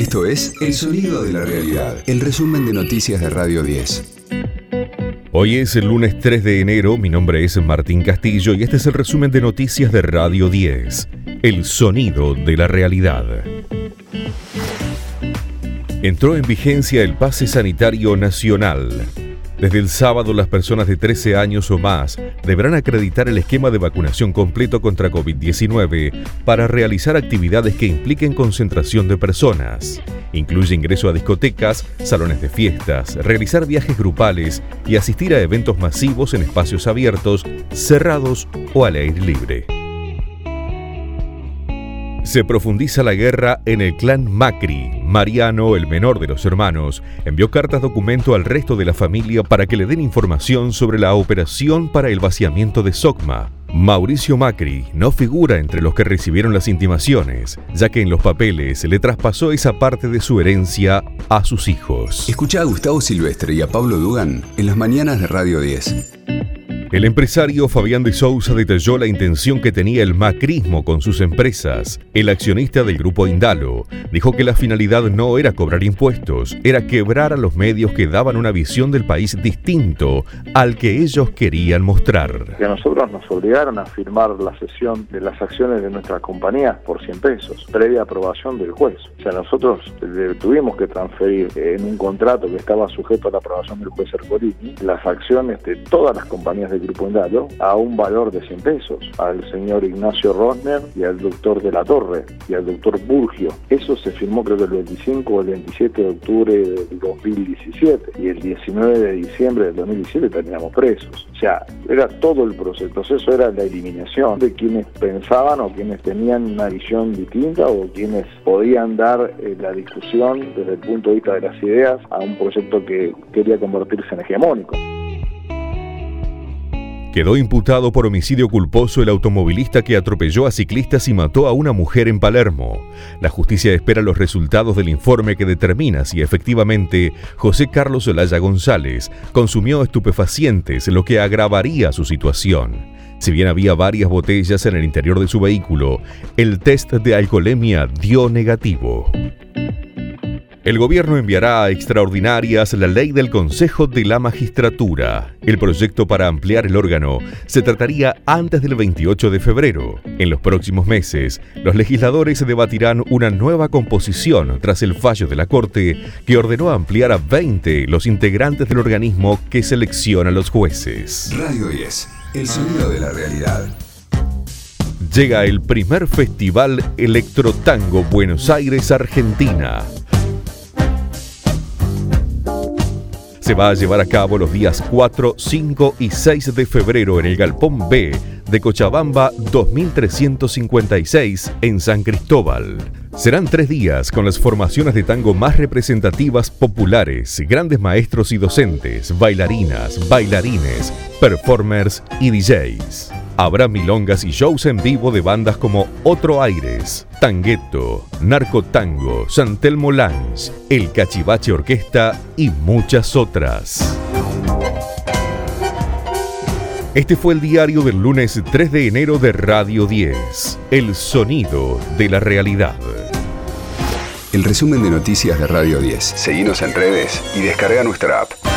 Esto es El Sonido de la Realidad, el resumen de noticias de Radio 10. Hoy es el lunes 3 de enero, mi nombre es Martín Castillo y este es el resumen de noticias de Radio 10, El Sonido de la Realidad. Entró en vigencia el pase sanitario nacional. Desde el sábado, las personas de 13 años o más deberán acreditar el esquema de vacunación completo contra COVID-19 para realizar actividades que impliquen concentración de personas. Incluye ingreso a discotecas, salones de fiestas, realizar viajes grupales y asistir a eventos masivos en espacios abiertos, cerrados o al aire libre. Se profundiza la guerra en el clan Macri. Mariano, el menor de los hermanos, envió cartas documento al resto de la familia para que le den información sobre la operación para el vaciamiento de Socma. Mauricio Macri no figura entre los que recibieron las intimaciones, ya que en los papeles le traspasó esa parte de su herencia a sus hijos. Escucha a Gustavo Silvestre y a Pablo Dugan en las mañanas de Radio 10. El empresario Fabián de Sousa detalló la intención que tenía el macrismo con sus empresas. El accionista del grupo Indalo dijo que la finalidad no era cobrar impuestos, era quebrar a los medios que daban una visión del país distinto al que ellos querían mostrar. Que a nosotros nos obligaron a firmar la cesión de las acciones de nuestra compañía por 100 pesos, previa aprobación del juez. O sea, nosotros tuvimos que transferir en un contrato que estaba sujeto a la aprobación del juez Ercolini las acciones de todas las compañías de Grupo Indalo a un valor de 100 pesos, al señor Ignacio Rosner y al doctor de la Torre y al doctor Burgio. Eso se firmó creo que el 25 o el 27 de octubre del 2017 y el 19 de diciembre del 2017 teníamos presos. O sea, era todo el proceso. El proceso era la eliminación de quienes pensaban o quienes tenían una visión distinta o quienes podían dar eh, la discusión desde el punto de vista de las ideas a un proyecto que quería convertirse en hegemónico. Quedó imputado por homicidio culposo el automovilista que atropelló a ciclistas y mató a una mujer en Palermo. La justicia espera los resultados del informe que determina si efectivamente José Carlos Olaya González consumió estupefacientes, lo que agravaría su situación. Si bien había varias botellas en el interior de su vehículo, el test de alcoholemia dio negativo. El gobierno enviará a extraordinarias la ley del Consejo de la Magistratura. El proyecto para ampliar el órgano se trataría antes del 28 de febrero. En los próximos meses, los legisladores debatirán una nueva composición tras el fallo de la Corte que ordenó ampliar a 20 los integrantes del organismo que selecciona a los jueces. Radio 10, el sonido de la realidad. Llega el primer festival Electrotango Buenos Aires, Argentina. Se va a llevar a cabo los días 4, 5 y 6 de febrero en el Galpón B de Cochabamba 2356 en San Cristóbal. Serán tres días con las formaciones de tango más representativas populares, grandes maestros y docentes, bailarinas, bailarines, performers y DJs. Habrá milongas y shows en vivo de bandas como Otro Aires, Tangueto, Narco Tango, Santelmo Lange, El Cachivache Orquesta y muchas otras. Este fue el diario del lunes 3 de enero de Radio 10, El Sonido de la Realidad. El resumen de noticias de Radio 10. Seguimos en redes y descarga nuestra app.